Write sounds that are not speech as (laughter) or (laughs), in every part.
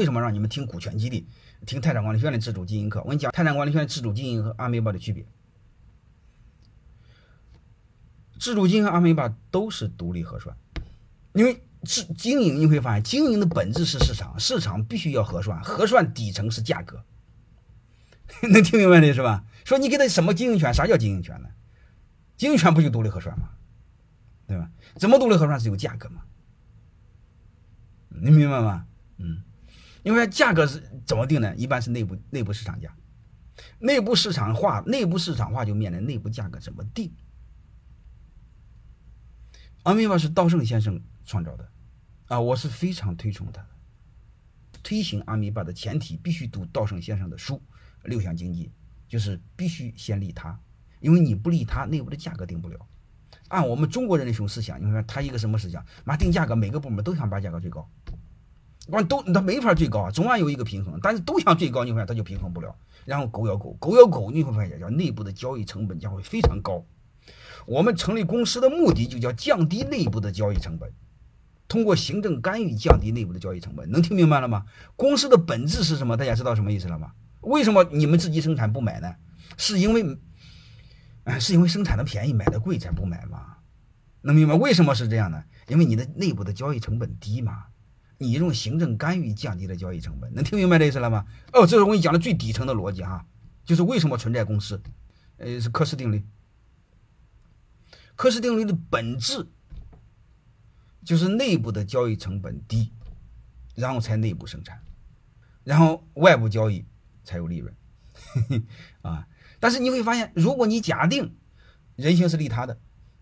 为什么让你们听股权激励，听泰山管理学院的自主经营课？我跟你讲，泰山管理学院自主经营和阿米巴的区别。自主经营和阿米巴都是独立核算，因为自经营你会发现，经营的本质是市场，市场必须要核算，核算底层是价格。(laughs) 能听明白的是吧？说你给他什么经营权？啥叫经营权呢？经营权不就独立核算吗？对吧？怎么独立核算是有价格吗？你明白吗？嗯，因为价格是怎么定呢？一般是内部内部市场价，内部市场化，内部市场化就面临内部价格怎么定。阿米巴是稻盛先生创造的，啊，我是非常推崇他的。推行阿米巴的前提必须读稻盛先生的书《六项经济》，就是必须先利他，因为你不利他，内部的价格定不了。按我们中国人的一种思想，你看他一个什么思想？妈定价格，每个部门都想把价格最高，光都他没法最高啊，总要有一个平衡，但是都想最高，你会发现他就平衡不了。然后狗咬狗，狗咬狗，你会发现叫内部的交易成本将会非常高。我们成立公司的目的就叫降低内部的交易成本，通过行政干预降低内部的交易成本，能听明白了吗？公司的本质是什么？大家知道什么意思了吗？为什么你们自己生产不买呢？是因为，哎，是因为生产的便宜，买的贵才不买吗？能明白为什么是这样呢？因为你的内部的交易成本低嘛，你用行政干预降低了交易成本，能听明白这意思了吗？哦，这是我跟你讲的最底层的逻辑哈，就是为什么存在公司，呃，是科斯定律。科斯定律的本质就是内部的交易成本低，然后才内部生产，然后外部交易才有利润 (laughs) 啊。但是你会发现，如果你假定人性是利他的，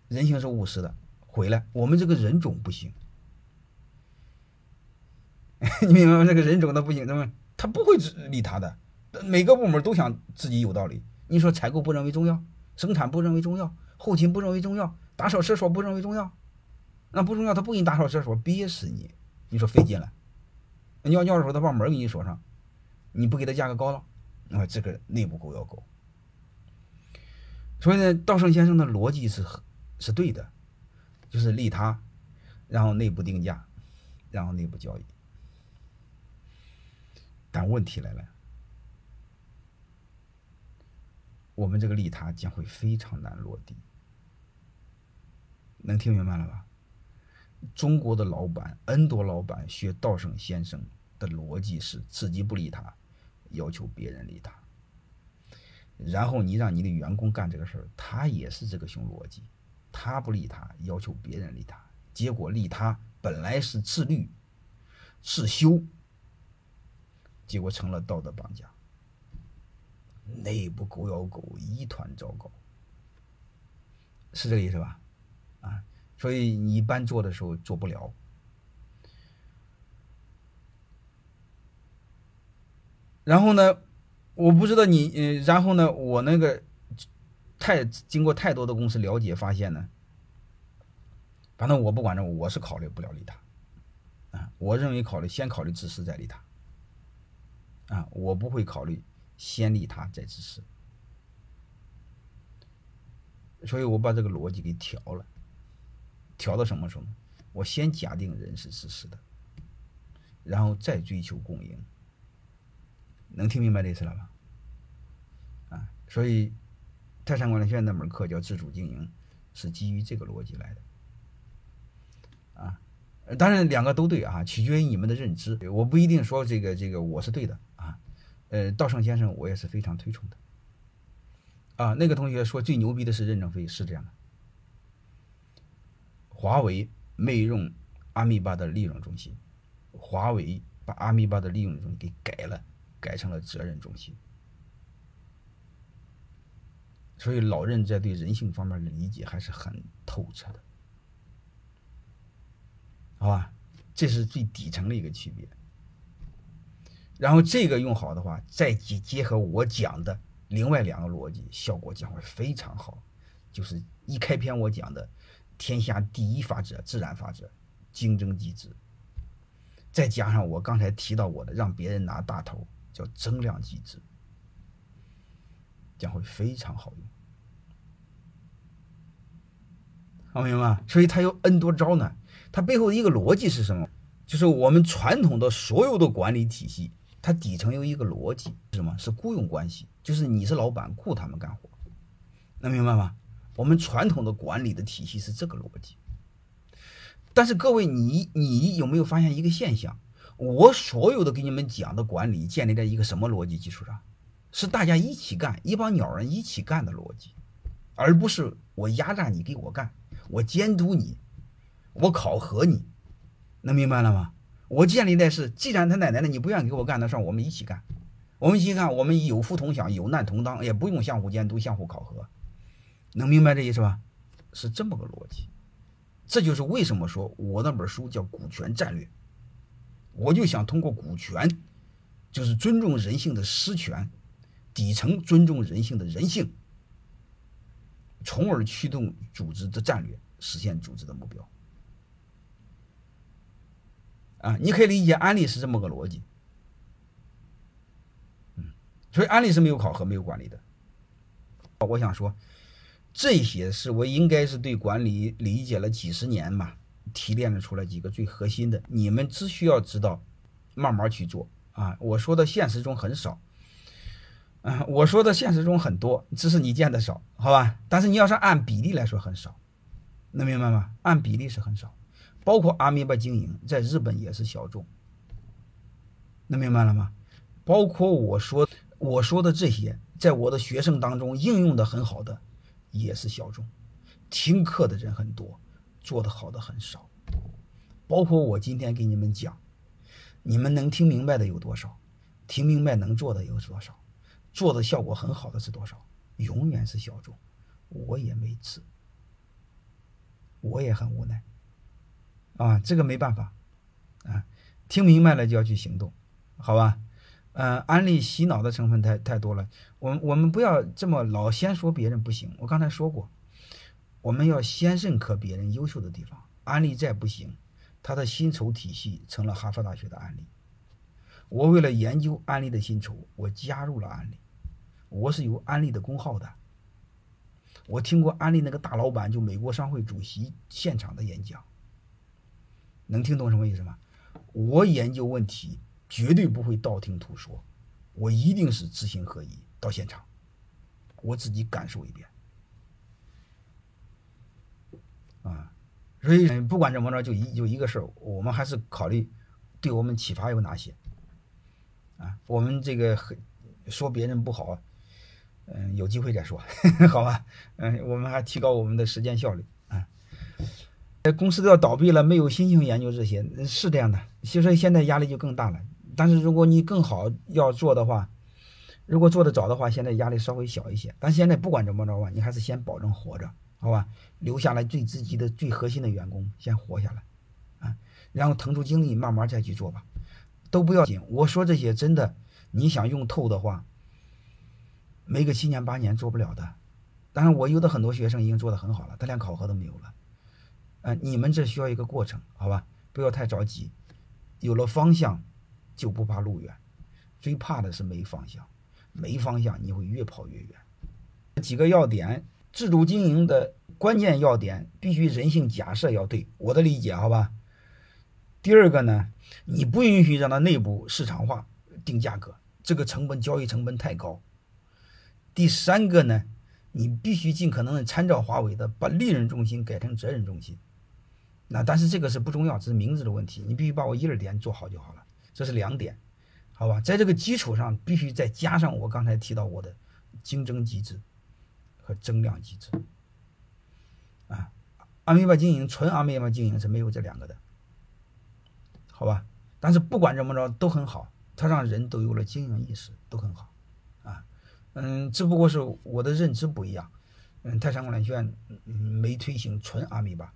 人性是务实的，回来我们这个人种不行，(laughs) 你明白吗？这个人种他不行，怎么他不会利他的？每个部门都想自己有道理。你说采购不认为重要，生产不认为重要。后勤不认为重要，打扫厕所不认为重要，那不重要，他不给你打扫厕所，憋死你！你说费劲了，尿尿的时候他把门给你锁上，你不给他价格高了，那这个内部狗咬狗。所以呢，稻盛先生的逻辑是是对的，就是利他，然后内部定价，然后内部交易。但问题来了。我们这个利他将会非常难落地，能听明白了吧？中国的老板，N 多老板学稻盛先生的逻辑是自己不利他，要求别人利他，然后你让你的员工干这个事儿，他也是这个熊逻辑，他不利他，要求别人利他，结果利他本来是自律、自修，结果成了道德绑架。内部狗咬狗，一团糟糕，是这个意思吧？啊，所以你一般做的时候做不了。然后呢，我不知道你，呃，然后呢，我那个太经过太多的公司了解，发现呢，反正我不管这，我是考虑不了利他，啊，我认为考虑先考虑自私再利他，啊，我不会考虑。先利他再自私，所以我把这个逻辑给调了，调到什么时候？我先假定人是自私的，然后再追求共赢，能听明白这意思了吧？啊，所以泰山管理学院那门课叫自主经营，是基于这个逻辑来的。啊，当然两个都对啊，取决于你们的认知，我不一定说这个这个我是对的啊。呃，稻盛先生我也是非常推崇的。啊，那个同学说最牛逼的是任正非，是这样的。华为没用阿米巴的利润中心，华为把阿米巴的利润中心给改了，改成了责任中心。所以老任在对人性方面的理解还是很透彻的，好吧？这是最底层的一个区别。然后这个用好的话，再结结合我讲的另外两个逻辑，效果将会非常好。就是一开篇我讲的天下第一法则——自然法则、竞争机制，再加上我刚才提到我的让别人拿大头叫增量机制，将会非常好用。好，朋友们，所以它有 N 多招呢。它背后的一个逻辑是什么？就是我们传统的所有的管理体系，它底层有一个逻辑，是什么？是雇佣关系，就是你是老板，雇他们干活，能明白吗？我们传统的管理的体系是这个逻辑。但是各位，你你有没有发现一个现象？我所有的给你们讲的管理建立在一个什么逻辑基础上？是大家一起干，一帮鸟人一起干的逻辑，而不是我压榨你给我干，我监督你，我考核你，能明白了吗？我建立的是，既然他奶奶的你不愿意给我干的事，我们一起干，我们一起干，我们有福同享，有难同当，也不用相互监督、相互考核，能明白这意思吧？是这么个逻辑，这就是为什么说我那本书叫《股权战略》，我就想通过股权，就是尊重人性的私权。底层尊重人性的人性，从而驱动组织的战略，实现组织的目标。啊，你可以理解安利是这么个逻辑。嗯，所以安利是没有考核、没有管理的。我想说，这些是我应该是对管理理解了几十年嘛，提炼了出来几个最核心的，你们只需要知道，慢慢去做啊。我说的现实中很少。嗯，我说的现实中很多，只是你见的少，好吧？但是你要是按比例来说很少，能明白吗？按比例是很少，包括阿米巴经营在日本也是小众，能明白了吗？包括我说我说的这些，在我的学生当中应用的很好的也是小众，听课的人很多，做的好的很少。包括我今天给你们讲，你们能听明白的有多少？听明白能做的有多少？做的效果很好的是多少？永远是小众，我也没吃，我也很无奈，啊，这个没办法，啊，听明白了就要去行动，好吧？嗯，安利洗脑的成分太太多了，我我们不要这么老先说别人不行。我刚才说过，我们要先认可别人优秀的地方。安利再不行，他的薪酬体系成了哈佛大学的案例。我为了研究安利的薪酬，我加入了安利。我是有安利的工号的。我听过安利那个大老板，就美国商会主席现场的演讲，能听懂什么意思吗？我研究问题绝对不会道听途说，我一定是知行合一，到现场，我自己感受一遍。啊，所以不管怎么着，就一就一个事儿，我们还是考虑对我们启发有哪些。啊，我们这个说别人不好，嗯，有机会再说，(laughs) 好吧？嗯，我们还提高我们的时间效率啊。公司都要倒闭了，没有心情研究这些，是这样的。其实现在压力就更大了。但是如果你更好要做的话，如果做得早的话，现在压力稍微小一些。但现在不管怎么着吧，你还是先保证活着，好吧？留下来最积极的、最核心的员工先活下来，啊，然后腾出精力慢慢再去做吧。都不要紧，我说这些真的，你想用透的话，没个七年八年做不了的。当然，我有的很多学生已经做得很好了，他连考核都没有了。呃，你们这需要一个过程，好吧？不要太着急，有了方向就不怕路远，最怕的是没方向，没方向你会越跑越远。几个要点，自主经营的关键要点必须人性假设要对，我的理解，好吧？第二个呢，你不允许让它内部市场化定价格，这个成本交易成本太高。第三个呢，你必须尽可能的参照华为的，把利润中心改成责任中心。那但是这个是不重要，只是名字的问题，你必须把我一二点做好就好了。这是两点，好吧？在这个基础上，必须再加上我刚才提到过的竞争机制和增量机制。啊，阿米巴经营纯阿米巴经营是没有这两个的。好吧，但是不管怎么着都很好，它让人都有了经营意识，都很好，啊，嗯，只不过是我的认知不一样，嗯，泰山管理学院没推行纯阿米巴，